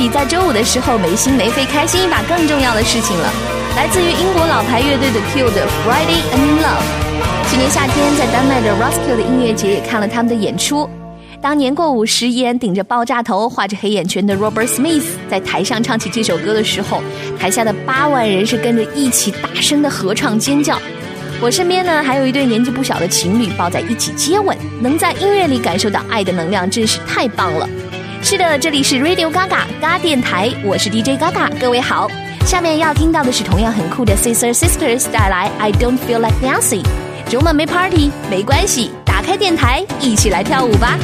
比在周五的时候没心没肺开心一把更重要的事情了？来自于英国老牌乐队的 Q 的 Friday I'm in Love。去年夏天在丹麦的 Roskilde 的音乐节也看了他们的演出。当年过五十烟、顶着爆炸头、画着黑眼圈的 Robert Smith 在台上唱起这首歌的时候，台下的八万人是跟着一起大声的合唱尖叫。我身边呢还有一对年纪不小的情侣抱在一起接吻，能在音乐里感受到爱的能量，真是太棒了。是的，这里是 Radio Gaga g a 电台，我是 DJ Gaga，各位好。下面要听到的是同样很酷的 Sister Sisters 带来 I Don't Feel Like Dancing。周末没 party 没关系，打开电台一起来跳舞吧。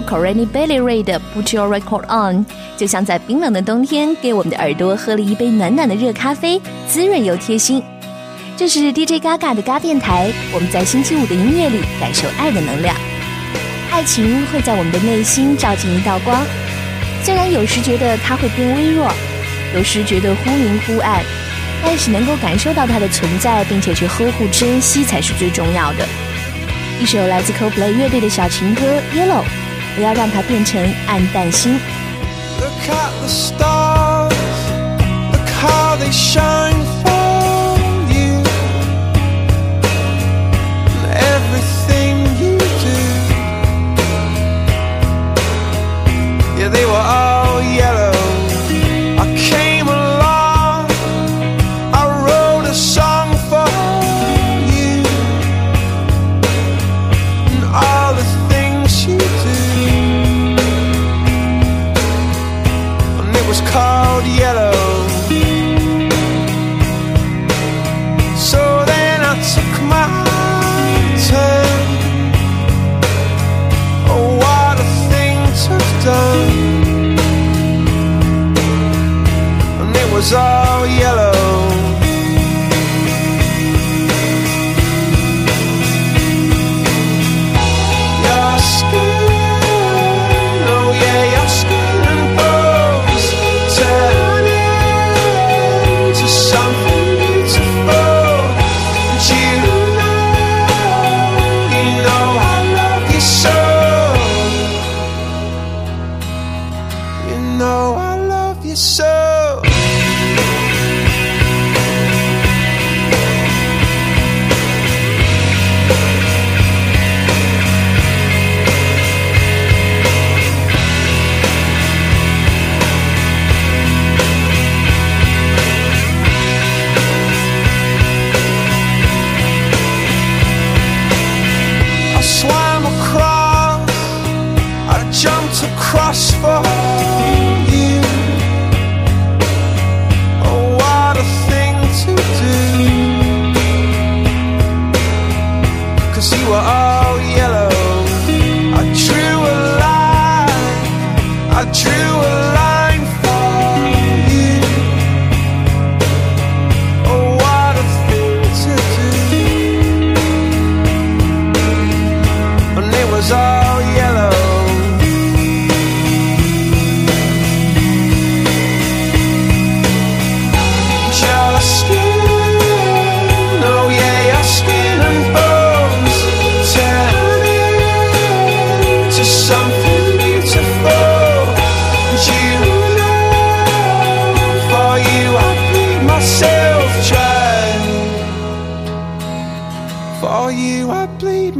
国女歌手 Corinne Bailey Rae 的《Put Your Record On》，就像在冰冷的冬天给我们的耳朵喝了一杯暖暖的热咖啡，滋润又贴心。这是 DJ Gaga 的嘎电台，我们在星期五的音乐里感受爱的能量。爱情会在我们的内心照进一道光，虽然有时觉得它会变微弱，有时觉得忽明忽暗，但是能够感受到它的存在，并且去呵护珍惜才是最重要的。一首来自 Coldplay 乐队的小情歌《Yellow》，不要让它变成暗淡星。Look at the stars, look how they shine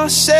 myself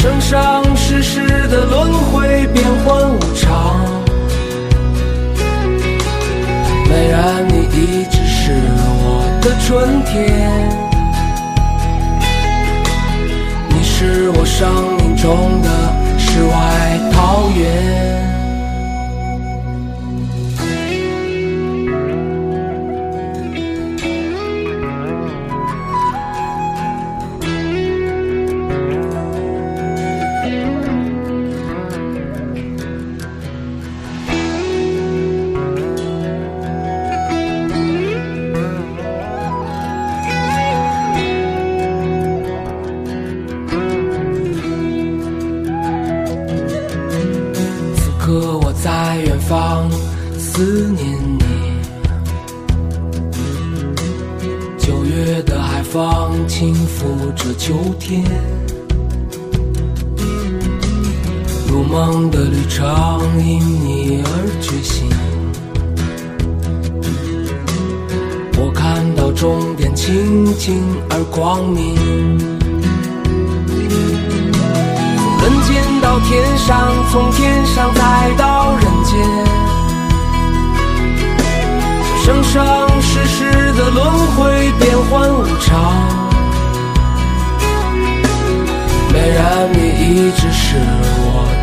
生生世世的轮回变幻无常。美然，你一直是我的春天，你是我生命中的世外桃源。天，如梦的旅程因你而觉醒。我看到终点清净而光明。从人间到天上，从天上再到人间，生生世世的轮回变幻无常。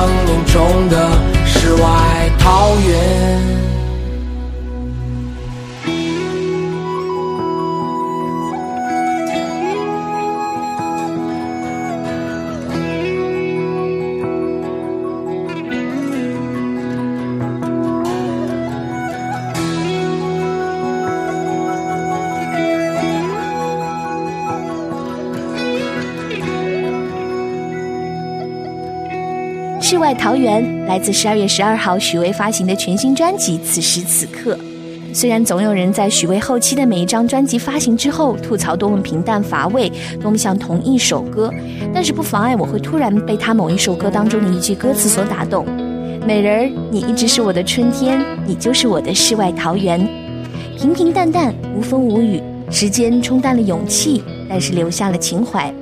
生命中的世外桃源。世外桃源来自十二月十二号许巍发行的全新专辑《此时此刻》。虽然总有人在许巍后期的每一张专辑发行之后吐槽多么平淡乏味，多么像同一首歌，但是不妨碍我会突然被他某一首歌当中的一句歌词所打动。美人儿，你一直是我的春天，你就是我的世外桃源。平平淡淡，无风无雨，时间冲淡了勇气，但是留下了情怀。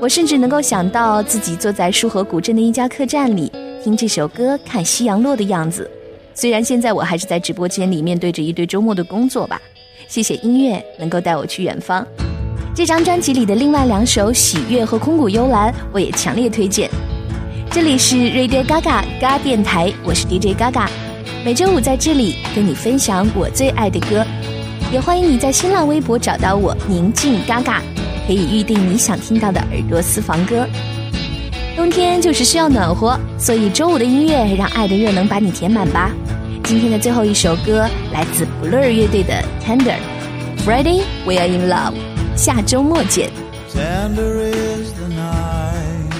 我甚至能够想到自己坐在束河古镇的一家客栈里，听这首歌，看夕阳落的样子。虽然现在我还是在直播间里面对着一堆周末的工作吧，谢谢音乐能够带我去远方。这张专辑里的另外两首《喜悦》和《空谷幽兰》，我也强烈推荐。这里是 Radio Gaga 嘎电台，我是 DJ Gaga，每周五在这里跟你分享我最爱的歌，也欢迎你在新浪微博找到我宁静 Gaga，可以预定你想听到的耳朵私房歌。冬天就是需要暖和，所以周五的音乐让爱的热能把你填满吧。今天的最后一首歌来自 Blur 乐队的 Tender。Friday we are in love，下周末见。Tender is the night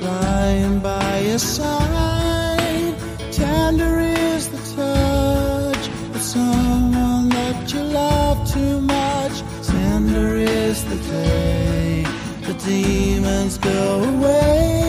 lying by your side. Tender is the touch of someone that you love too much. Tender is the day the demons go away.